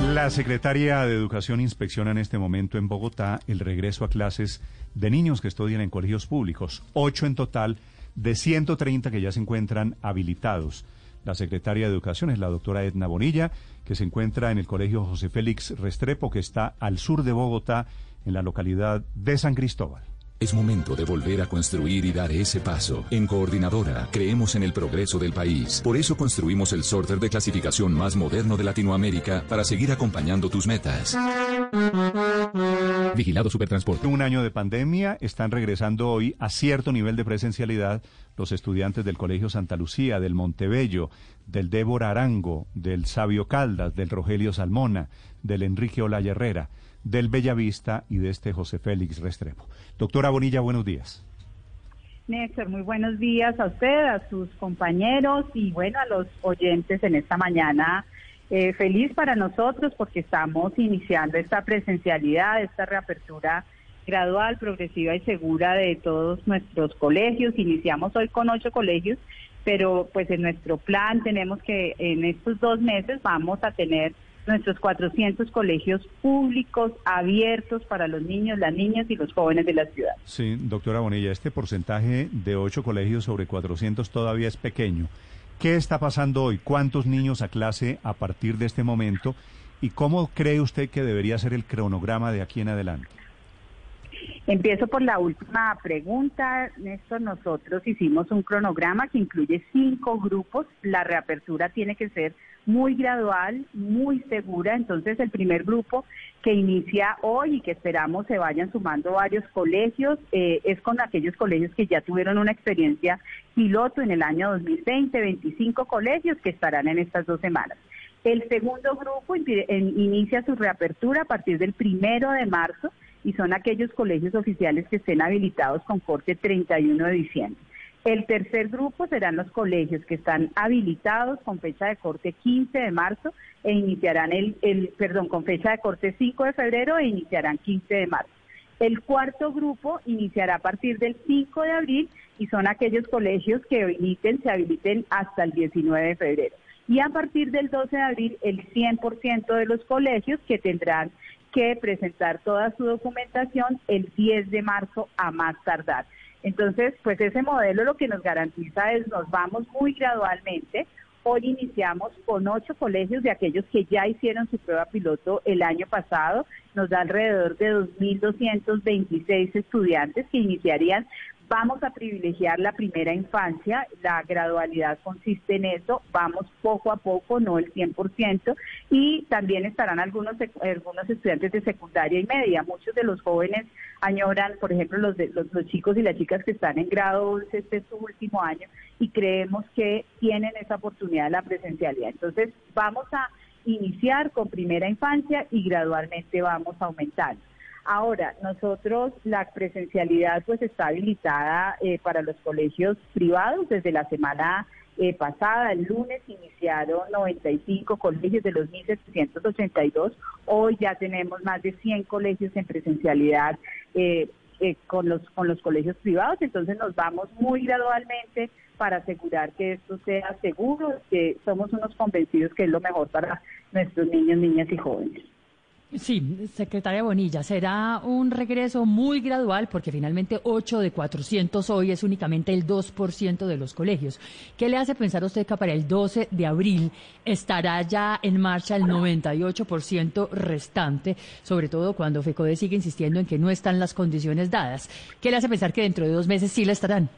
La secretaria de Educación inspecciona en este momento en Bogotá el regreso a clases de niños que estudian en colegios públicos, ocho en total de 130 que ya se encuentran habilitados. La secretaria de Educación es la doctora Edna Bonilla, que se encuentra en el Colegio José Félix Restrepo, que está al sur de Bogotá, en la localidad de San Cristóbal. Es momento de volver a construir y dar ese paso. En Coordinadora creemos en el progreso del país. Por eso construimos el sorter de clasificación más moderno de Latinoamérica para seguir acompañando tus metas. Vigilado Supertransporte. Un año de pandemia están regresando hoy a cierto nivel de presencialidad los estudiantes del Colegio Santa Lucía, del Montebello, del Débora Arango, del Sabio Caldas, del Rogelio Salmona, del Enrique Olaya Herrera del Bellavista y de este José Félix Restrepo. Doctora Bonilla, buenos días. Néstor, muy buenos días a usted, a sus compañeros y bueno, a los oyentes en esta mañana. Eh, feliz para nosotros porque estamos iniciando esta presencialidad, esta reapertura gradual, progresiva y segura de todos nuestros colegios. Iniciamos hoy con ocho colegios, pero pues en nuestro plan tenemos que en estos dos meses vamos a tener nuestros 400 colegios públicos abiertos para los niños, las niñas y los jóvenes de la ciudad. Sí, doctora Bonilla, este porcentaje de 8 colegios sobre 400 todavía es pequeño. ¿Qué está pasando hoy? ¿Cuántos niños a clase a partir de este momento? ¿Y cómo cree usted que debería ser el cronograma de aquí en adelante? Empiezo por la última pregunta. Néstor, nosotros hicimos un cronograma que incluye cinco grupos. La reapertura tiene que ser muy gradual, muy segura. Entonces, el primer grupo que inicia hoy y que esperamos se vayan sumando varios colegios eh, es con aquellos colegios que ya tuvieron una experiencia piloto en el año 2020, 25 colegios que estarán en estas dos semanas. El segundo grupo inicia su reapertura a partir del primero de marzo y son aquellos colegios oficiales que estén habilitados con corte 31 de diciembre. El tercer grupo serán los colegios que están habilitados con fecha de corte 15 de marzo e iniciarán el, perdón, con fecha de corte 5 de febrero e iniciarán 15 de marzo. El cuarto grupo iniciará a partir del 5 de abril y son aquellos colegios que inicien, se habiliten hasta el 19 de febrero. Y a partir del 12 de abril, el 100% de los colegios que tendrán que presentar toda su documentación el 10 de marzo a más tardar. Entonces, pues ese modelo lo que nos garantiza es nos vamos muy gradualmente. Hoy iniciamos con ocho colegios de aquellos que ya hicieron su prueba piloto el año pasado. Nos da alrededor de 2.226 estudiantes que iniciarían Vamos a privilegiar la primera infancia, la gradualidad consiste en eso, vamos poco a poco, no el 100%, y también estarán algunos, algunos estudiantes de secundaria y media. Muchos de los jóvenes añoran, por ejemplo, los, de, los, chicos y las chicas que están en grado este es su último año, y creemos que tienen esa oportunidad de la presencialidad. Entonces, vamos a iniciar con primera infancia y gradualmente vamos aumentando. Ahora, nosotros la presencialidad pues está habilitada eh, para los colegios privados desde la semana eh, pasada, el lunes iniciaron 95 colegios de los 1.782, hoy ya tenemos más de 100 colegios en presencialidad eh, con, los, con los colegios privados, entonces nos vamos muy gradualmente para asegurar que esto sea seguro, que somos unos convencidos que es lo mejor para nuestros niños, niñas y jóvenes. Sí, secretaria Bonilla, será un regreso muy gradual porque finalmente 8 de 400 hoy es únicamente el 2% de los colegios. ¿Qué le hace pensar a usted que para el 12 de abril estará ya en marcha el 98% restante, sobre todo cuando FECODE sigue insistiendo en que no están las condiciones dadas? ¿Qué le hace pensar que dentro de dos meses sí la estarán?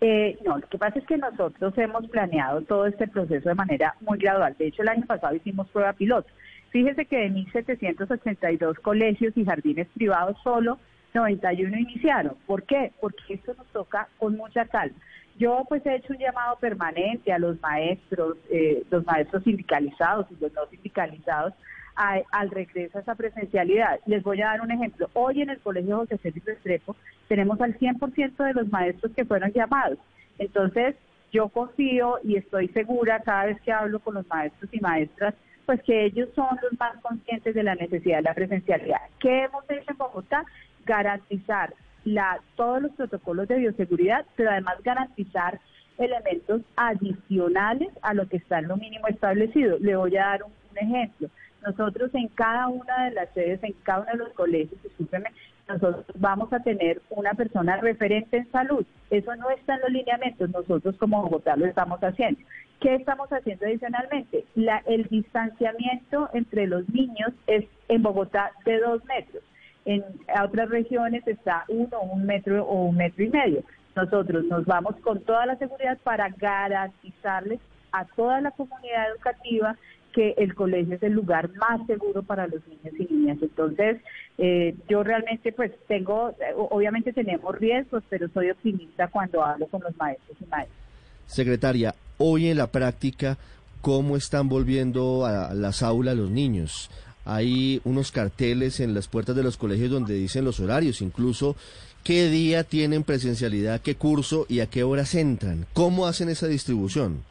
Eh, no, lo que pasa es que nosotros hemos planeado todo este proceso de manera muy gradual. De hecho, el año pasado hicimos prueba piloto Fíjese que de 1.782 colegios y jardines privados solo 91 iniciaron. ¿Por qué? Porque esto nos toca con mucha calma. Yo pues he hecho un llamado permanente a los maestros, eh, los maestros sindicalizados y los no sindicalizados al regreso a esa presencialidad. Les voy a dar un ejemplo. Hoy en el Colegio José Félix Restrepo tenemos al 100% de los maestros que fueron llamados. Entonces, yo confío y estoy segura cada vez que hablo con los maestros y maestras pues que ellos son los más conscientes de la necesidad de la presencialidad. ¿Qué hemos hecho en Bogotá? Garantizar la, todos los protocolos de bioseguridad, pero además garantizar elementos adicionales a lo que está en lo mínimo establecido. Le voy a dar un, ejemplo. Nosotros en cada una de las sedes, en cada uno de los colegios, discúlpeme, nosotros vamos a tener una persona referente en salud. Eso no está en los lineamientos, nosotros como Bogotá lo estamos haciendo. ¿Qué estamos haciendo adicionalmente? La, el distanciamiento entre los niños es en Bogotá de dos metros. En otras regiones está uno, un metro o un metro y medio. Nosotros nos vamos con toda la seguridad para garantizarles a toda la comunidad educativa que el colegio es el lugar más seguro para los niños y niñas. Entonces, eh, yo realmente pues tengo, obviamente tenemos riesgos, pero soy optimista cuando hablo con los maestros y maestras. Secretaria, hoy en la práctica, ¿cómo están volviendo a las aulas los niños? Hay unos carteles en las puertas de los colegios donde dicen los horarios, incluso qué día tienen presencialidad, qué curso y a qué horas entran. ¿Cómo hacen esa distribución?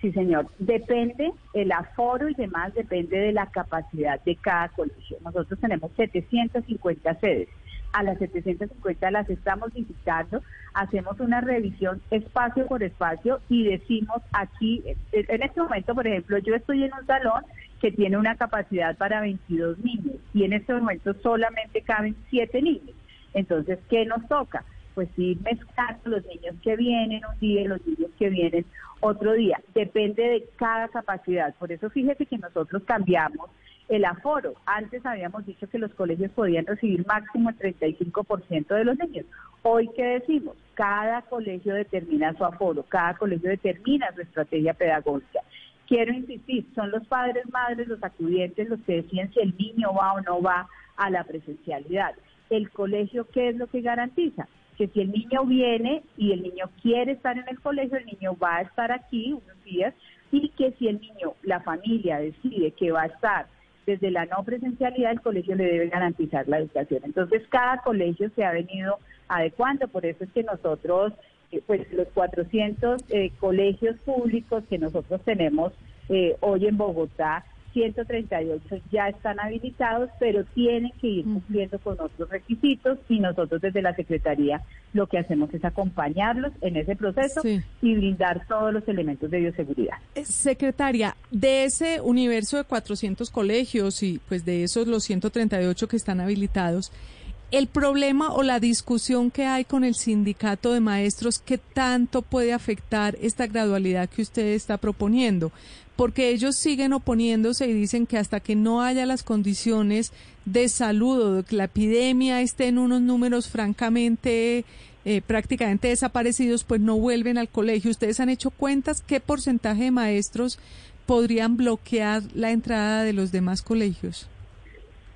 Sí, señor. Depende, el aforo y demás depende de la capacidad de cada colegio. Nosotros tenemos 750 sedes. A las 750 las estamos visitando, hacemos una revisión espacio por espacio y decimos aquí, en este momento, por ejemplo, yo estoy en un salón que tiene una capacidad para 22 niños y en este momento solamente caben 7 niños. Entonces, ¿qué nos toca? Pues ir mezclando los niños que vienen un día y los niños que vienen otro día. Depende de cada capacidad. Por eso fíjese que nosotros cambiamos el aforo. Antes habíamos dicho que los colegios podían recibir máximo el 35% de los niños. Hoy, ¿qué decimos? Cada colegio determina su aforo, cada colegio determina su estrategia pedagógica. Quiero insistir, son los padres, madres, los acudientes los que deciden si el niño va o no va a la presencialidad. El colegio, ¿qué es lo que garantiza? Que si el niño viene y el niño quiere estar en el colegio, el niño va a estar aquí unos días y que si el niño, la familia decide que va a estar desde la no presencialidad, el colegio le debe garantizar la educación. Entonces, cada colegio se ha venido adecuando, por eso es que nosotros eh, pues los 400 eh, colegios públicos que nosotros tenemos eh, hoy en Bogotá, 138 ya están habilitados, pero tienen que ir cumpliendo con otros requisitos y nosotros desde la Secretaría lo que hacemos es acompañarlos en ese proceso y brindar todos los elementos de bioseguridad. Secretaria, de ese universo de 400 colegios y pues de esos los 138 que están habilitados, el problema o la discusión que hay con el sindicato de maestros, ¿qué tanto puede afectar esta gradualidad que usted está proponiendo? Porque ellos siguen oponiéndose y dicen que hasta que no haya las condiciones de salud o de que la epidemia esté en unos números francamente eh, prácticamente desaparecidos, pues no vuelven al colegio. ¿Ustedes han hecho cuentas qué porcentaje de maestros podrían bloquear la entrada de los demás colegios?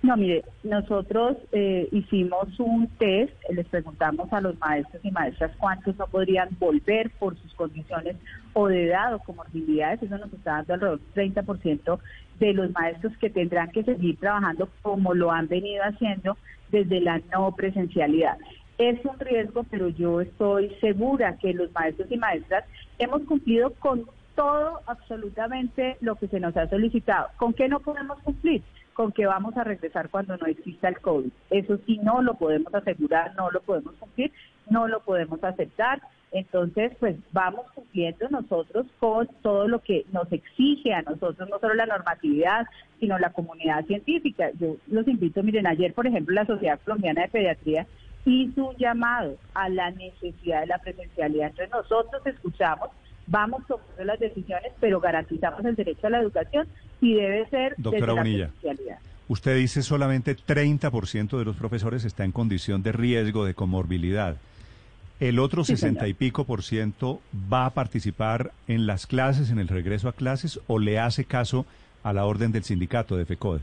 No, mire, nosotros eh, hicimos un test, les preguntamos a los maestros y maestras cuántos no podrían volver por sus condiciones o de edad o comorbilidades, eso nos está dando alrededor del 30% de los maestros que tendrán que seguir trabajando como lo han venido haciendo desde la no presencialidad. Es un riesgo, pero yo estoy segura que los maestros y maestras hemos cumplido con todo absolutamente lo que se nos ha solicitado. ¿Con qué no podemos cumplir? Con que vamos a regresar cuando no exista el COVID. Eso sí, no lo podemos asegurar, no lo podemos cumplir, no lo podemos aceptar. Entonces, pues vamos cumpliendo nosotros con todo lo que nos exige a nosotros, no solo la normatividad, sino la comunidad científica. Yo los invito, miren, ayer, por ejemplo, la Sociedad Colombiana de Pediatría hizo un llamado a la necesidad de la presencialidad. Entonces, nosotros escuchamos vamos tomando las decisiones, pero garantizamos el derecho a la educación y debe ser Doctora Bonilla, usted dice solamente 30% de los profesores está en condición de riesgo de comorbilidad. ¿El otro 60 y pico por ciento va a participar en las clases, en el regreso a clases, o le hace caso a la orden del sindicato de FECODE?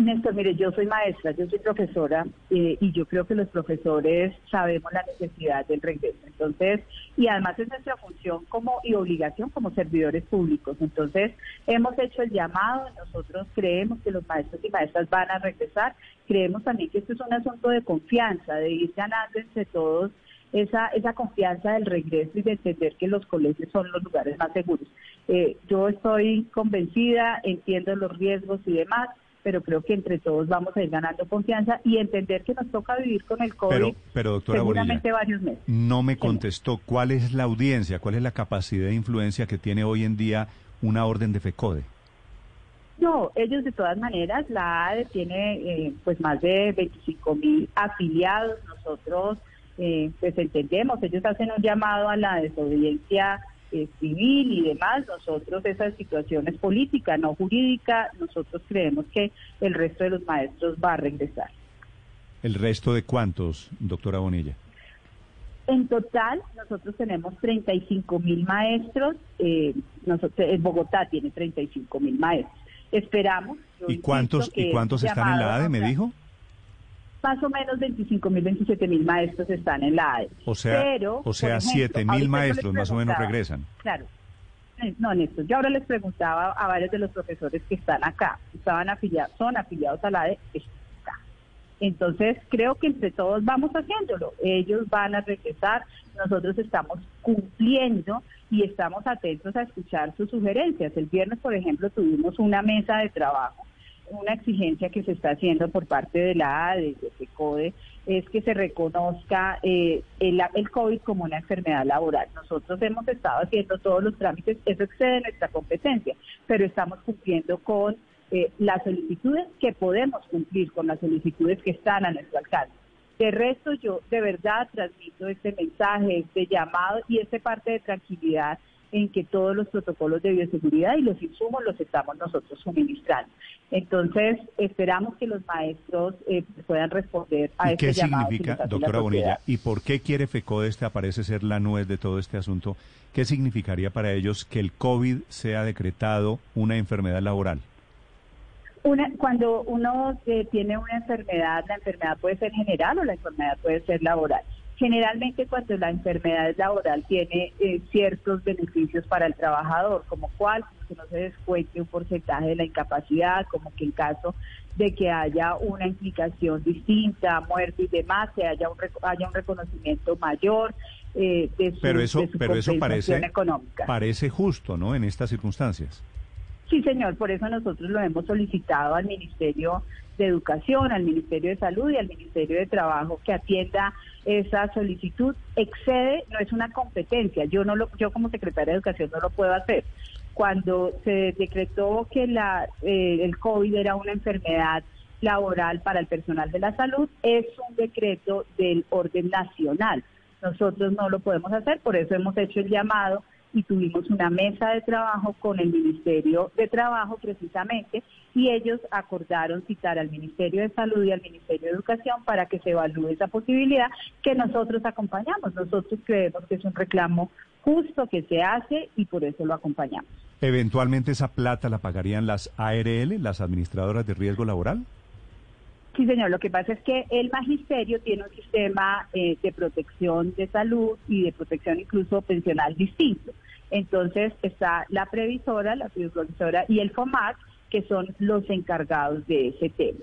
Néstor, mire, yo soy maestra, yo soy profesora eh, y yo creo que los profesores sabemos la necesidad del regreso. Entonces, y además es nuestra función como y obligación como servidores públicos. Entonces, hemos hecho el llamado, nosotros creemos que los maestros y maestras van a regresar, creemos también que esto es un asunto de confianza, de ir ganando entre todos esa, esa confianza del regreso y de entender que los colegios son los lugares más seguros. Eh, yo estoy convencida, entiendo los riesgos y demás pero creo que entre todos vamos a ir ganando confianza y entender que nos toca vivir con el COVID pero, pero doctora seguramente varios meses. No me contestó cuál es la audiencia, cuál es la capacidad de influencia que tiene hoy en día una orden de FECODE. No, ellos de todas maneras, la ADE tiene eh, pues más de 25 mil afiliados. Nosotros eh, pues entendemos, ellos hacen un llamado a la desobediencia eh, civil y demás. Nosotros esa situación es política, no jurídica. Nosotros creemos que el resto de los maestros va a regresar. ¿El resto de cuántos, doctora Bonilla? En total, nosotros tenemos 35 mil maestros. nosotros, en Bogotá tiene 35 mil maestros. Esperamos. ¿Y cuántos, ¿y cuántos están en la ADE, me dijo? Más o menos 25 mil, 27 mil maestros están en la ADE. O sea, o sea 7 mil maestros más o menos regresan. Claro. Eh, no, Néstor, yo ahora les preguntaba a varios de los profesores que están acá, estaban afiliados, son afiliados a la ADE, entonces, creo que entre todos vamos haciéndolo. Ellos van a regresar, nosotros estamos cumpliendo y estamos atentos a escuchar sus sugerencias. El viernes, por ejemplo, tuvimos una mesa de trabajo. Una exigencia que se está haciendo por parte de la ADE, de FECODE, es que se reconozca eh, el, el COVID como una enfermedad laboral. Nosotros hemos estado haciendo todos los trámites, eso excede nuestra competencia, pero estamos cumpliendo con eh, las solicitudes que podemos cumplir con las solicitudes que están a nuestro alcance. De resto, yo de verdad transmito este mensaje, este llamado y este parte de tranquilidad en que todos los protocolos de bioseguridad y los insumos los estamos nosotros suministrando. Entonces, esperamos que los maestros eh, puedan responder a este llamado. ¿Qué significa, doctora Bonilla, y por qué quiere FECODE, este aparece ser la nuez de todo este asunto? ¿Qué significaría para ellos que el COVID sea decretado una enfermedad laboral? Una, cuando uno eh, tiene una enfermedad, la enfermedad puede ser general o la enfermedad puede ser laboral. Generalmente cuando la enfermedad es laboral tiene eh, ciertos beneficios para el trabajador, como cuál, que no se descuente un porcentaje de la incapacidad, como que en caso de que haya una implicación distinta, muerte y demás, que haya un, haya un reconocimiento mayor eh, de su, pero eso, pero eso parece, económica. Parece justo, ¿no? En estas circunstancias. Sí, señor, por eso nosotros lo hemos solicitado al Ministerio de Educación, al Ministerio de Salud y al Ministerio de Trabajo que atienda esa solicitud. Excede, no es una competencia, yo no lo, yo como secretaria de Educación no lo puedo hacer. Cuando se decretó que la, eh, el COVID era una enfermedad laboral para el personal de la salud, es un decreto del orden nacional. Nosotros no lo podemos hacer, por eso hemos hecho el llamado y tuvimos una mesa de trabajo con el Ministerio de Trabajo precisamente y ellos acordaron citar al Ministerio de Salud y al Ministerio de Educación para que se evalúe esa posibilidad que nosotros acompañamos. Nosotros creemos que es un reclamo justo que se hace y por eso lo acompañamos. ¿Eventualmente esa plata la pagarían las ARL, las administradoras de riesgo laboral? Sí, señor. Lo que pasa es que el magisterio tiene un sistema eh, de protección de salud y de protección incluso pensional distinto. Entonces está la previsora, la previsora y el FOMAC, que son los encargados de ese tema.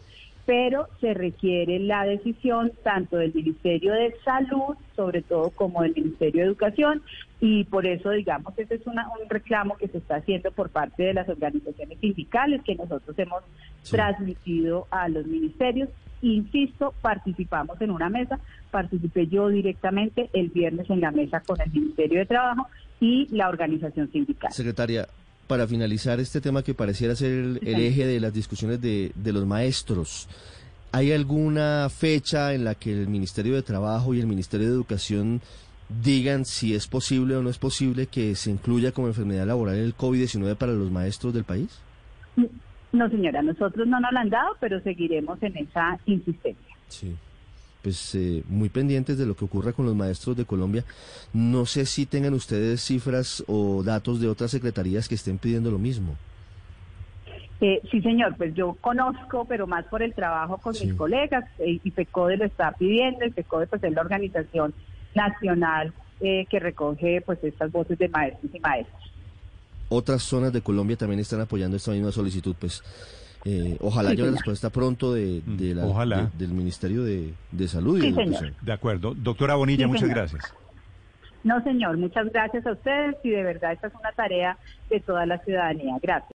Pero se requiere la decisión tanto del Ministerio de Salud, sobre todo como del Ministerio de Educación, y por eso, digamos, ese es un reclamo que se está haciendo por parte de las organizaciones sindicales que nosotros hemos transmitido a los ministerios. Insisto, participamos en una mesa, participé yo directamente el viernes en la mesa con el Ministerio de Trabajo y la organización sindical. Secretaria, para finalizar este tema que pareciera ser el, eje de las discusiones de, de, los maestros, ¿hay alguna fecha en la que el Ministerio de Trabajo y el Ministerio de Educación digan si es posible o no es posible que se incluya como enfermedad laboral el COVID-19 para los maestros del país? No, señora, nosotros no nos lo han dado, pero seguiremos en esa insistencia. Sí pues eh, muy pendientes de lo que ocurra con los maestros de Colombia. No sé si tengan ustedes cifras o datos de otras secretarías que estén pidiendo lo mismo. Eh, sí, señor, pues yo conozco, pero más por el trabajo con mis colegas, eh, y FECODE lo está pidiendo, y FECODE pues es la organización nacional que recoge pues estas voces de maestros y maestros. Otras zonas de Colombia también están apoyando esta misma solicitud, pues eh, ojalá haya una respuesta pronto de, la, del Ministerio de, Salud y de De acuerdo. Doctora Bonilla, muchas gracias. No, señor, muchas gracias a ustedes y de verdad esta es una tarea de toda la ciudadanía. Gracias.